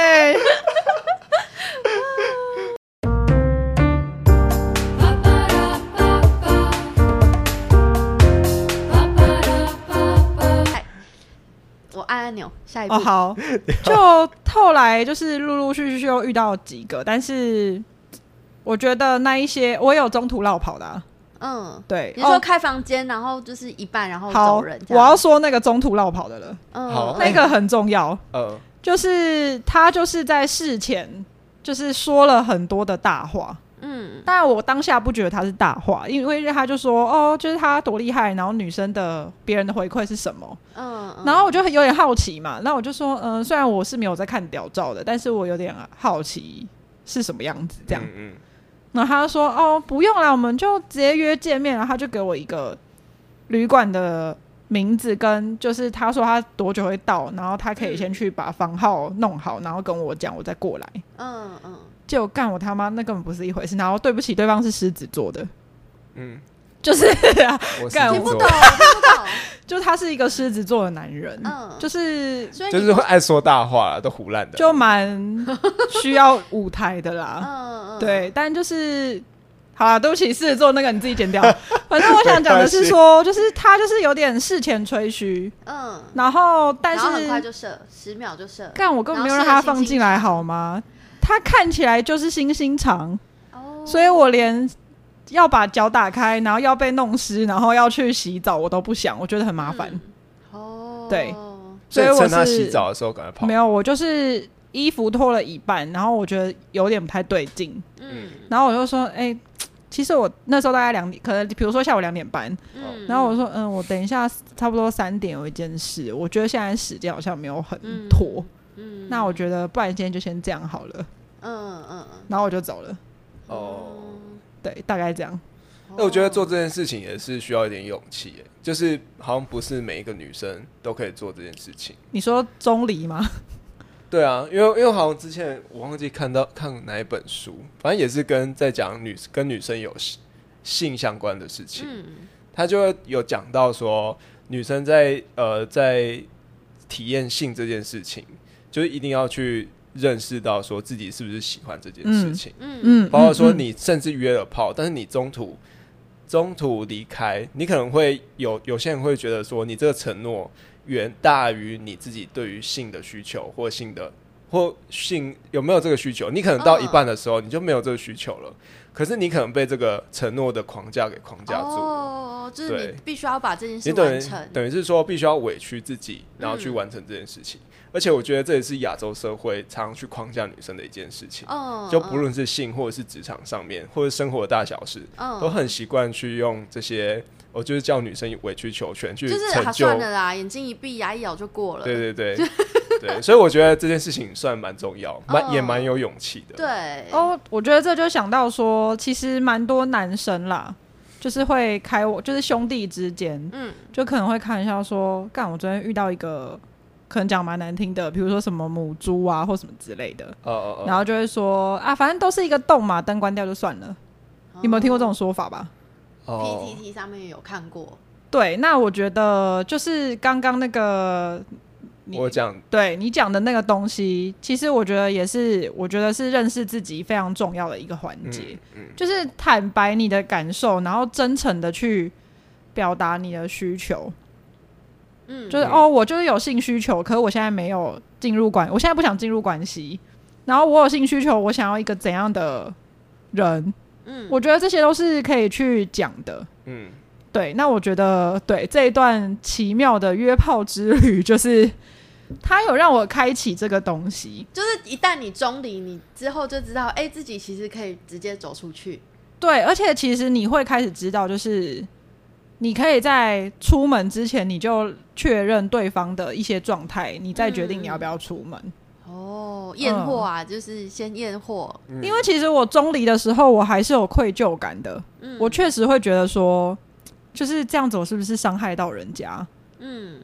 按按钮，下一步。哦，好，就后来就是陆陆续续又遇到几个，但是我觉得那一些我也有中途绕跑的啊、嗯，对，你说哦开房间，然后就是一半，然后好走人，我要说那个中途绕跑的了，嗯。好那个很重要。呃，就是他就是在事前就是说了很多的大话，嗯但我当下不觉得他是大话，因为他就说哦，就是他多厉害，然后女生的别人的回馈是什么，嗯，嗯然后我就有点好奇嘛，那我就说嗯、虽然我是没有在看屌照的，但是我有点好奇是什么样子这样。嗯然后他就说哦，不用啦，我们就直接约见面，然后他就给我一个旅馆的。名字跟就是他说他多久会到，然后他可以先去把房号弄好，然后跟我讲，我再过来。嗯嗯，结果干我他妈那根本不是一回事，然后对不起，对方是狮子座的，嗯就是啊，嗯，我是干听不懂，听不懂。就他是一个狮子座的男人，嗯就是就是会爱说大话啦，都胡乱的。就蛮需要舞台的啦。嗯嗯，对，但就是好啦，对不起，狮子座那个你自己剪掉。反正我想讲的是说，就是他就是有点事前吹嘘，嗯，然后但然后很快是就射，十秒就射。干我根本没有让他放进来好吗？他看起来就是星星长，哦，所以我连要把脚打开，然后要被弄湿，然后要去洗澡，我都不想，我觉得很麻烦。嗯。哦，对所以趁他是洗澡的时候赶快跑。没有，我就是衣服脱了一半，然后我觉得有点不太对劲，嗯。然后我就说，哎、其实我那时候大概两点，可能比如说下午两点半，嗯，然后我说，嗯，我等一下差不多三点有一件事，我觉得现在时间好像没有很嗯。妥，嗯，那我觉得不然今天就先这样好了，嗯嗯嗯，然后我就走了。哦，对，大概这样。那我觉得做这件事情也是需要一点勇气，耶，就是好像不是每一个女生都可以做这件事情。你说钟离吗？对啊，因为因为好像之前我忘记看到看哪一本书，反正也是跟在讲女跟女生有性性相关的事情。嗯他就会有讲到说，女生在呃在体验性这件事情，就是一定要去认识到说自己是不是喜欢这件事情，嗯嗯，包括说嗯你甚至约了炮，但是你中途中途离开，你可能会有有些人会觉得说，你这个承诺远大于你自己对于性的需求或性的或性有没有这个需求，你可能到一半的时候你就没有这个需求了，可是你可能被这个承诺的框架给框架住了。哦，就是你必须要把这件事你等于完成。等于是说，必须要委屈自己，然后去嗯完成这件事情。而且我觉得这也是亚洲社会常常去框架女生的一件事情，嗯，就不论是性或者是职场上面，或者生活的大小事，嗯都很习惯去用这些，我就是叫女生委曲求全去就是好成就。算了啦，眼睛一闭，牙一咬就过了。对对对 对，所以我觉得这件事情算蛮重要，蛮、嗯也蛮有勇气的。对，哦，我觉得这就想到说，其实蛮多男生啦，就是会开我，就是兄弟之间，嗯就可能会开玩笑说，干，我昨天遇到一个可能讲蛮难听的，比如说什么母猪啊或什么之类的，哦哦哦，然后就会说啊，反正都是一个洞嘛，灯关掉就算了。你有没有听过这种说法吧？哦 PTT 上面有看过？对，那我觉得就是刚刚那个你我讲对你讲的那个东西，其实我觉得也是，我觉得是认识自己非常重要的一个环节，嗯嗯就是坦白你的感受，然后真诚的去表达你的需求。嗯，嗯就是哦，我就是有性需求，可是我现在没有进入关，我现在不想进入关系。然后我有性需求，我想要一个怎样的人？嗯，我觉得这些都是可以去讲的。嗯，对，那我觉得对这一段奇妙的约炮之旅，就是他有让我开启这个东西。就是一旦你中离，你之后就知道，哎、自己其实可以直接走出去。对，而且其实你会开始知道，就是你可以在出门之前，你就确认对方的一些状态，你再决定你要不要出门。哦，验货啊，就是先验货。嗯因为其实我中离的时候，我还是有愧疚感的。嗯，我确实会觉得说，就是这样子，我是不是伤害到人家？嗯，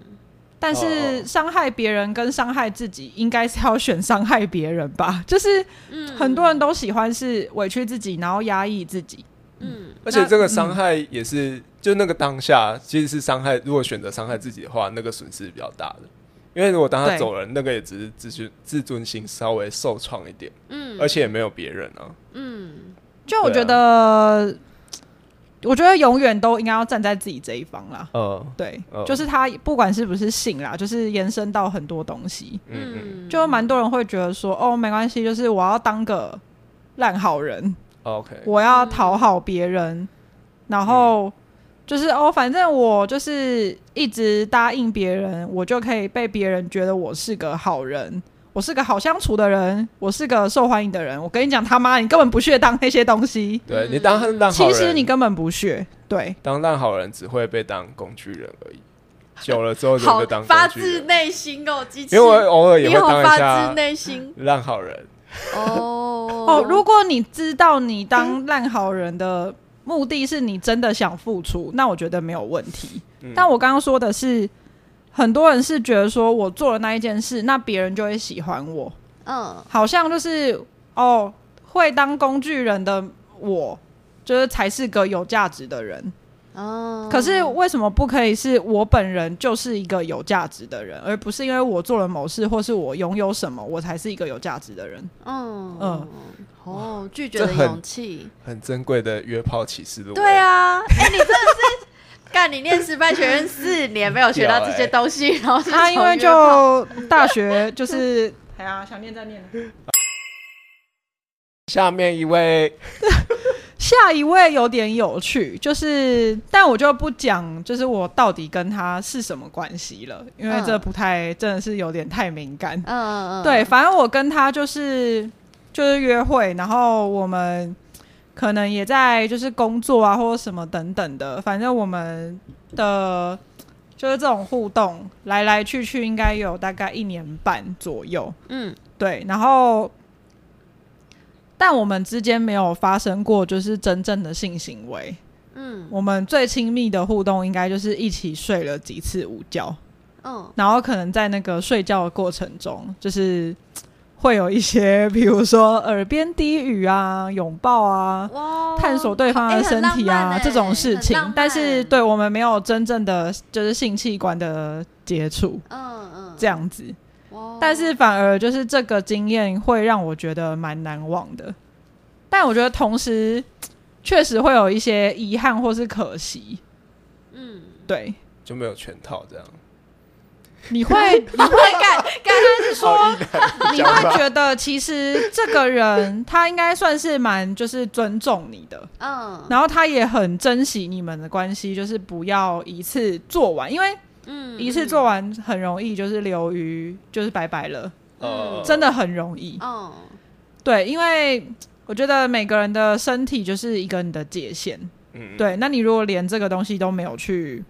但哦是伤害别人跟伤害自己，应该是要选伤害别人吧？就是嗯很多人都喜欢是委屈自己，然后压抑自己。嗯而且这个伤害也是，就那个当下其实是伤害。如果选择伤害自己的话，那个损失比较大的。因为如果当他走了，那个也只是自尊自尊心稍微受创一点，嗯，而且也没有别人啊。嗯就我觉得，我觉得永远都应该要站在自己这一方啦。呃，对，嗯就是他不管是不是性啦，就是延伸到很多东西。嗯嗯嗯，就蛮多人会觉得说，哦，没关系，就是我要当个烂好人，，OK，我要讨好别人，然后就是哦，反正我就是一直答应别人，我就可以被别人觉得我是个好人，我是个好相处的人，我是个受欢迎的人。我跟你讲，他妈，你根本不屑当那些东西，对你当烂好人，其实你根本不屑。对，当烂好人只会被当工具人而已，久了之后就会当发自工具人。内心哦，机器，因为我偶尔也会当一你好发下自内心 烂好人，哦哦，如果你知道你当烂好人的目的是你真的想付出，那我觉得没有问题。嗯但我刚刚说的是，很多人是觉得说我做了那一件事，那别人就会喜欢我，嗯好像就是哦，会当工具人的我，就是才是个有价值的人。哦，可是为什么不可以是我本人就是一个有价值的人，而不是因为我做了某事或是我拥有什么，我才是一个有价值的人？嗯嗯哦，拒绝的勇气，很珍贵的约炮启示录。对，啊，哎、你真的是干你念师范学院四年没有学到 这些东西，然后是他因为就大学就是，哎呀，想念再念。下面一位下一位有点有趣，就是，但我就不讲，就是我到底跟他是什么关系了，因为嗯这不太，真的是有点太敏感。嗯嗯嗯，对，反正我跟他就是就是约会，然后我们可能也在就是工作啊或者什么等等的，反正我们的就是这种互动来来去去应该有大概一年半左右。嗯对，然后但我们之间没有发生过就是真正的性行为。嗯我们最亲密的互动应该就是一起睡了几次午觉，嗯然后可能在那个睡觉的过程中，就是会有一些，比如说耳边低语啊、拥抱啊、探索对方的身体啊、这种事情。但是对我们没有真正的就是性器官的接触，嗯嗯这样子。哇。但是反而就是这个经验会让我觉得蛮难忘的，但我觉得同时确实会有一些遗憾或是可惜。嗯，对，就没有全套这样。你会 你会干干是说你会觉得其实这个人他应该算是蛮就是尊重你的，嗯。然后他也很珍惜你们的关系，就是不要一次做完，因为嗯。一次做完很容易就是流于就是拜拜了，呃，真的很容易。嗯。对，因为我觉得每个人的身体就是一个你的界限。嗯，对，那你如果连这个东西都没有去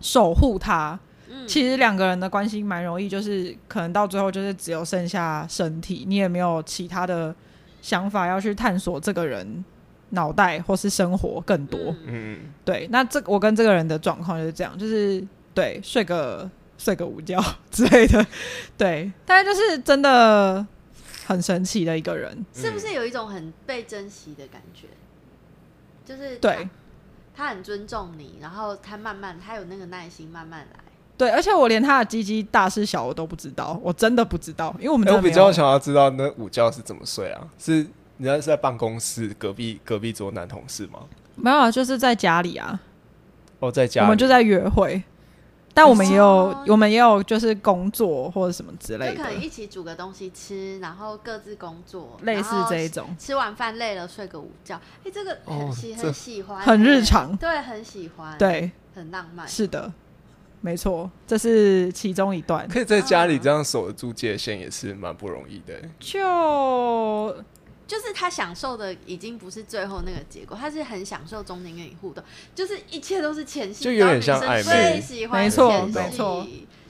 守护它，嗯。其实两个人的关系蛮容易，就是可能到最后就是只有剩下身体，你也没有其他的想法要去探索这个人脑袋或是生活更多。嗯嗯，对，那这我跟这个人的状况就是这样，就是对睡个睡个午觉 之类的，对，但是就是真的很神奇的一个人。是不是有一种很被珍惜的感觉？就是对他，很尊重你，然后他慢慢，他有那个耐心慢慢来。对，而且我连他的鸡鸡大是小我都不知道，我真的不知道，因为我们我比较想要知道那午觉是怎么睡啊？是你那是在办公室隔壁隔壁桌男同事吗？没有啊，就是在家里啊，哦，在家里我们就在约会，但我们也有、哦我们也有就是工作或者什么之类的就可，能一起煮个东西吃，然后各自工作，类似这一种。吃完饭累了睡个午觉。哎、这个很哦喜、这很喜欢，很日常对，很喜欢，，对，很浪漫。是的，没错，这是其中一段。可以在家里这样守得住界限，也是蛮不容易的。就就是他享受的已经不是最后那个结果，他是很享受中间跟你互动，就是一切都是前戏，就有点像暧昧。最喜欢没错前戏没错，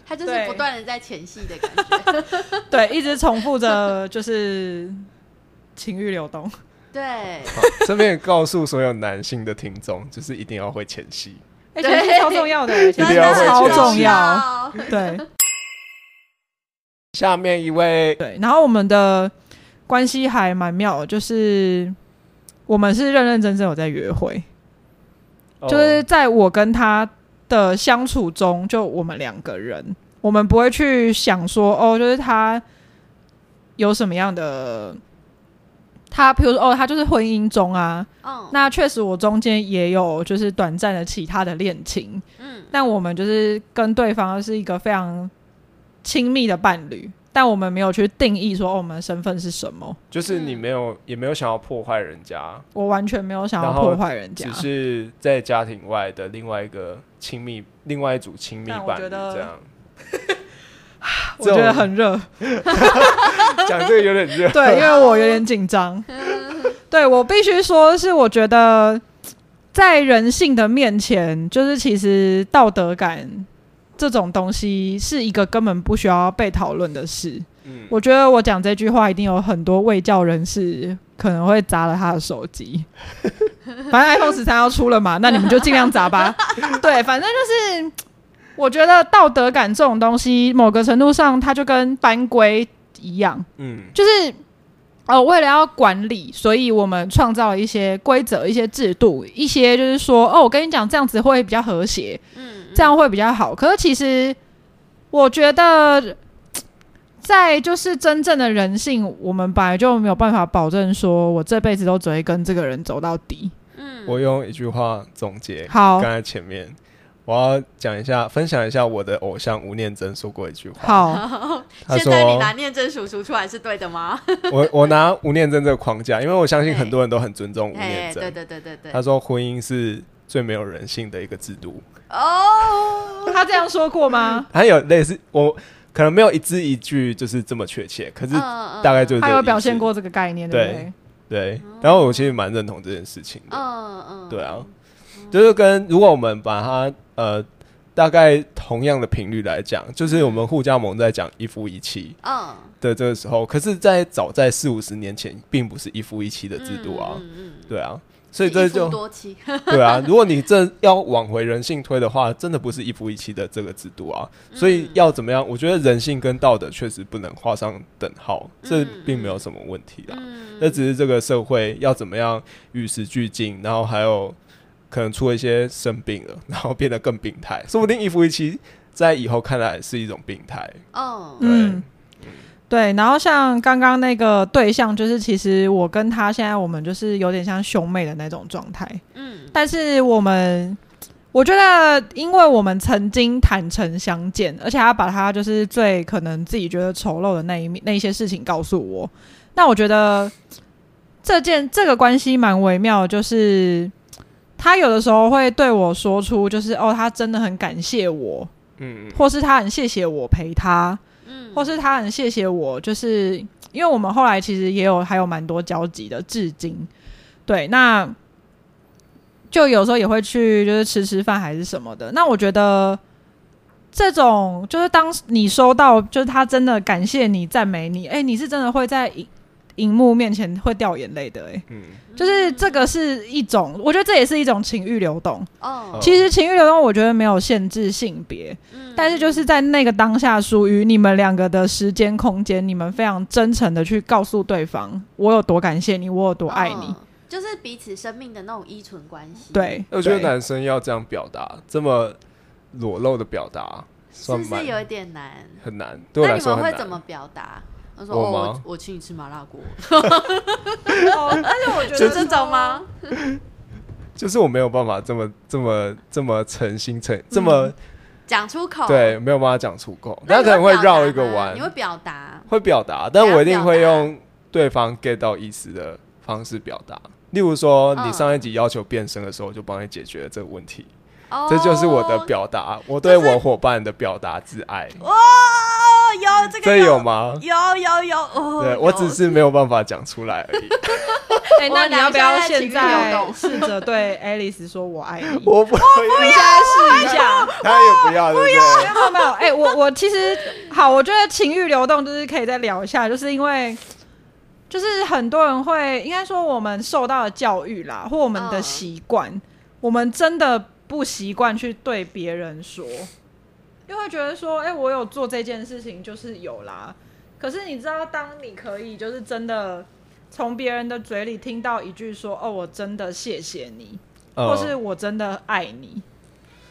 他就是不断的在前戏的感觉，对，一直重复着就是情欲流动。对，好，这边也告诉所有男性的听众，就是一定要会前戏。哎、对前戏超重要的，前戏定要会超前戏。重要。要，对。下面一位，对，然后我们的关系还蛮妙的，就是我们是认认真真有在约会。哦。就是在我跟他的相处中，就我们两个人，我们不会去想说哦，就是他有什么样的，他比如说哦，他就是婚姻中啊，嗯，那确实我中间也有就是短暂的其他的恋情，嗯。但我们就是跟对方是一个非常亲密的伴侣，但我们没有去定义说、哦、我们的身份是什么，就是你没有，也没有想要破坏人家，我完全没有想要破坏人家只。是在家庭外的另外一个亲密，另外一组亲密伴侣但我觉得这样。我觉得很热，讲这个有点热。对，因为我有点紧张。对我必须说，是我觉得在人性的面前，就是其实道德感这种东西是一个根本不需要被讨论的事。嗯，我觉得我讲这句话，一定有很多卫教人士可能会砸了他的手机。反正 iPhone 十三要出了嘛，那你们就尽量砸吧。对，反正就是我觉得道德感这种东西，某个程度上，它就跟班规一样。嗯，就是哦，为了要管理，所以我们创造了一些规则、一些制度、一些就是说，哦，我跟你讲，这样子会比较和谐，嗯，这样会比较好。可是其实我觉得，在就是真正的人性，我们本来就没有办法保证说我这辈子都只会跟这个人走到底。嗯，我用一句话总结好刚才前面，我要讲一下，分享一下我的偶像吴念真说过一句话。好，他现在你拿念真叔叔出来是对的吗？我我拿吴念真这个框架，因为我相信很多人都很尊重吴念真，对真。对对对对他，说婚姻是最没有人性的一个制度，哦，他这样说过吗？还有类似我可能没有一字一句就是这么确切，可是嗯大概就是这他有表现过这个概念，对不对？对。然后我其实蛮认同这件事情的，嗯嗯，对啊，就是跟如果我们把它呃大概同样的频率来讲，就是我们互加盟在讲一夫一妻嗯，的这个时候，可是，在早在四五十年前，并不是一夫一妻的制度啊，对啊，所以这就多妻，对啊，如果你这要往回人性推的话，真的不是一夫一妻的这个制度啊。所以要怎么样？我觉得人性跟道德确实不能画上等号，这并没有什么问题啦。嗯那只是这个社会要怎么样与时俱进，然后还有可能出了一些生病了，然后变得更病态，说不定一夫一妻在以后看来是一种病态。哦，嗯，对。然后像刚刚那个对象，就是其实我跟他现在我们就是有点像兄妹的那种状态，嗯但是我们。我觉得，因为我们曾经坦诚相见，而且他把他就是最可能自己觉得丑陋的那一面、那一些事情告诉我，那我觉得这件这个关系蛮微妙，就是他有的时候会对我说出，就是哦，他真的很感谢我，嗯，或是他很谢谢我陪他，嗯，或是他很谢谢我，就是因为我们后来其实也有还有蛮多交集的，至今。对，那就有时候也会去就是吃吃饭还是什么的。那我觉得这种就是当你收到就是他真的感谢你赞美你，哎、你是真的会在荧荧幕面前会掉眼泪的、哎，嗯就是这个是一种，我觉得这也是一种情欲流动。哦，其实情欲流动，我觉得没有限制性别，嗯但是就是在那个当下，属于你们两个的时间空间，你们非常真诚的去告诉对方，我有多感谢你，我有多爱你。嗯就是彼此生命的那种依存关系。，对，我觉得男生要这样表达，这么裸露的表达，是不是有一点难？很难，对我那来说很难。你们会怎么表达？我说哦，我吗？我我请你吃麻辣锅，哦，但是我觉就这种？吗？就是我没有办法这么这么这么诚心诚这么、讲出口，对，没有办法讲出口，那你他可能会表达绕一个吗弯。你，会表达，会表达，但我一定会用对方 get 到意思的方式表达。例如说，嗯。你上一集要求变身的时候，我就帮你解决了这个问题，哦。这就是我的表达，我对我伙伴的表达之爱。哦，有这个这有吗？有有有哦，对我只是没有办法讲出来而已。哎、我那你要不要现在试着对 Alice 说我爱你？我不会，你现在试一下。他也不要，对不要？没有没有，哎、我我其实好，我觉得情欲流动就是可以再聊一下，就是因为就是很多人会应该说我们受到的教育啦，或我们的嗯习惯，我们真的不习惯去对别人说，因为会觉得说，哎、我有做这件事情就是有啦。可是你知道，当你可以就是真的从别人的嘴里听到一句说，哦，我真的谢谢你，或是嗯我真的爱你。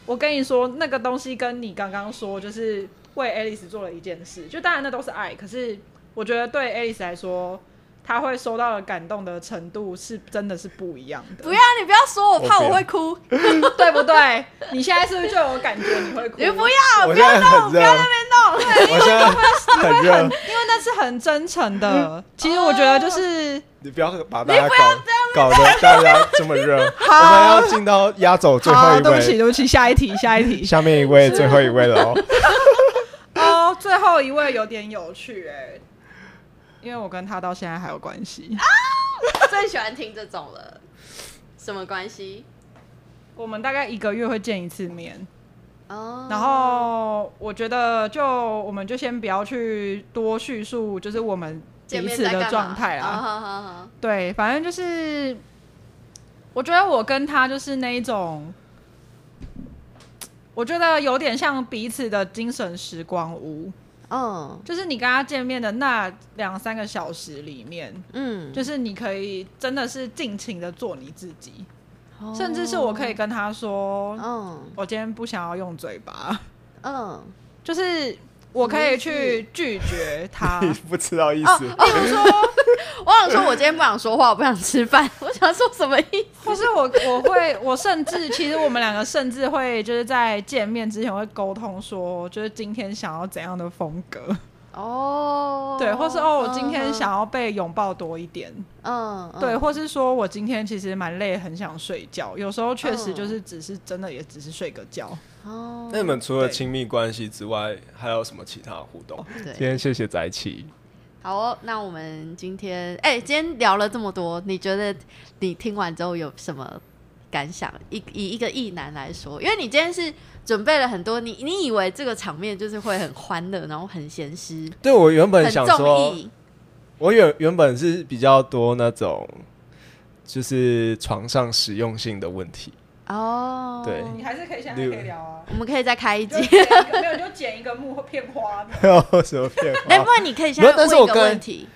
我跟你说，那个东西跟你刚刚说，就是为 Alice 做了一件事，就当然那都是爱，可是我觉得对 Alice 来说，她会收到的感动的程度是真的是不一样的，不要你不要说，我怕我会哭，对不对？你现在是不是就有感觉你会哭？你不要我现在很热，我现在很热，因为那是很真诚的。其实我觉得就是你不要把大家搞搞得大家这么热。我好们要进到压轴最后好，一对不起，对不起，下一题，下一题。下面一位最后一位了哦。哦，最后一位有点有趣哎、因为我跟他到现在还有关系。最喜欢听这种了，什么关系？我们大概一个月会见一次面，哦，然后我觉得就我们就先不要去多叙述，就是我们彼此的状态啦。啊好好好对，反正就是，我觉得我跟他就是那一种，我觉得有点像彼此的精神时光屋。嗯。就是你跟他见面的那两三个小时里面，嗯，就是你可以真的是尽情的做你自己，哦。甚至是我可以跟他说，嗯。我今天不想要用嘴巴，嗯，就是我可以去拒绝他。你不知道意哦思。例如说，我想说，我今天不想说话，我不想吃饭，我想说什么意思？或是我我会我甚至其实我们两个甚至会就是在见面之前会沟通说，就是今天想要怎样的风格，哦，对，或是哦我今天想要被拥抱多一点，嗯，嗯，对，或是说我今天其实蛮累，很想睡觉，有时候确实嗯就是只是真的也只是睡个觉。哦，那你们除了亲密关系之外，还有什么其他的互动？对今，天谢谢宅气。好哦，那我们今天，哎、今天聊了这么多，你觉得你听完之后有什么感想？以以一个异男来说，因为你今天是准备了很多，你你以为这个场面就是会很欢乐，然后很闲诗，对我原本想说，我原原本是比较多那种，就是床上实用性的问题。哦，对。你还是可以现在可以聊啊，我们可以再开一集。没有就剪一个幕后片花。没有什么变哎、化不？然你可以现没在问一个有但是我刚才问题。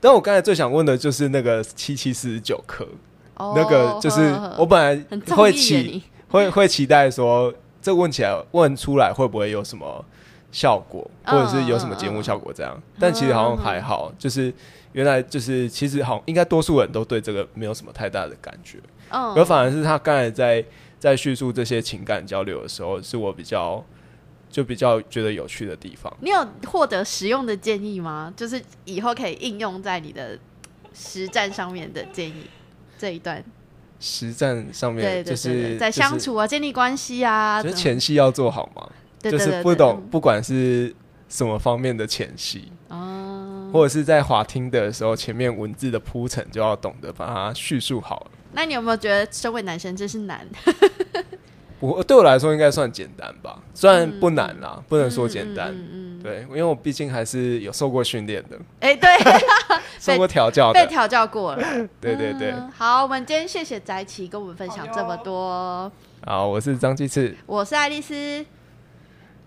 但我刚才最想问的就是那个七七四十九颗，哦那个就是我本很来会期，会会期待说，这问起来问出来会不会有什么效果，或嗯者是有什么节目效果这样？但其实好像还好，就是原来就是其实好像应该多数人都对这个没有什么太大的感觉，嗯而反而是他刚才在在叙述这些情感交流的时候，是我比较就比较觉得有趣的地方。你有获得实用的建议吗？就是以后可以应用在你的实战上面的建议这一段。实战上面对就是对，在相，处啊、建立关系啊，就是前戏要做好嘛，对对对就是不懂不管是什么方面的前戏，哦。或者是在滑听的时候，前面文字的铺陈就要懂得把它叙述好了。那你有没有觉得身为男生真是难？我对我来说应该算简单吧，虽然不难啦，不能说简单。嗯嗯嗯，对，因为我毕竟还是有受过训练的，哎、对，受过调教的。被调教过了。对对对，嗯好，我们今天谢谢翟琪跟我们分享这么多。好，我是张继次，我是爱丽丝，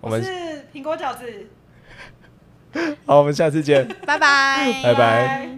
我们是苹果饺子，好，我们下次见。拜拜，拜拜。